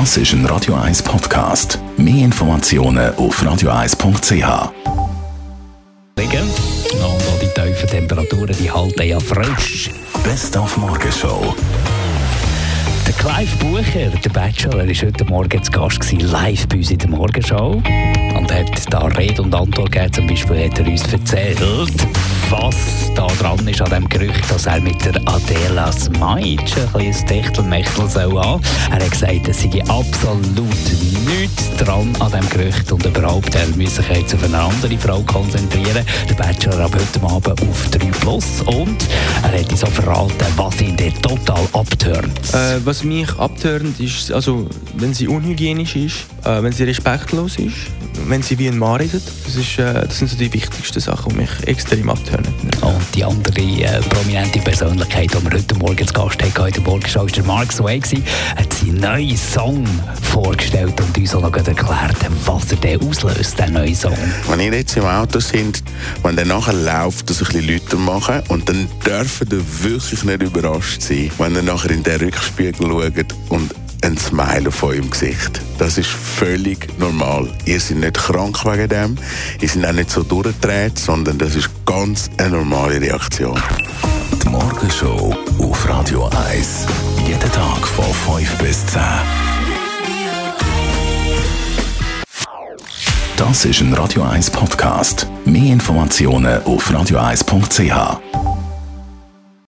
Das ist ein Radio 1 Podcast. Mehr Informationen auf radio1.ch. Liegen. Und auch die tiefen Temperaturen, die halten ja frisch. Best auf Morgenshow. Der Clive Bucher, der Bachelor, war heute Morgen zu Gast gewesen, live bei uns in der Morgenshow. Und hat da Rede und Antwort gegeben. Zum Beispiel hat er uns erzählt, was da dran ist an dem Gerücht, dass er mit der Adela Smajic ein kleines Techtelmechtel soll haben. Er hat gesagt, es sei absolut nichts dran an dem Gerücht und überhaupt, er müsse sich jetzt auf eine andere Frau konzentrieren. Der Bachelor ab heute Abend auf 3 Plus und er hat uns auch verraten, was ihn dort total abtönt. Äh, was mich abtönt, ist, also, wenn sie unhygienisch ist, äh, wenn sie respektlos ist, wenn sie wie ein Mann redet. Das, ist, äh, das sind so die wichtigsten Sachen, die mich extrem abtönen. Und die andere äh, prominente Persönlichkeit, die wir heute Morgen zu Gast hatten, heute Morgen schon, war der Mark Sway. Er hat seinen neuen Song vorgestellt und uns auch noch erklärt, was er denn auslöst, der neue Song. Wenn ihr jetzt im Auto sind, wenn der nachher läuft, dass ein bisschen Leute machen und dann dürfen ihr wirklich nicht überrascht sein, wenn ihr nachher in den Rückspiegel schaut und ein Smile auf eurem Gesicht. Das ist völlig normal. Ihr seid nicht krank wegen dem, ihr seid auch nicht so durchgedreht, sondern das ist ganz eine normale Reaktion. Die Morgenshow auf Radio 1. Jeden Tag von 5 bis 10. Das ist ein Radio 1 Podcast. Mehr Informationen auf radio1.ch.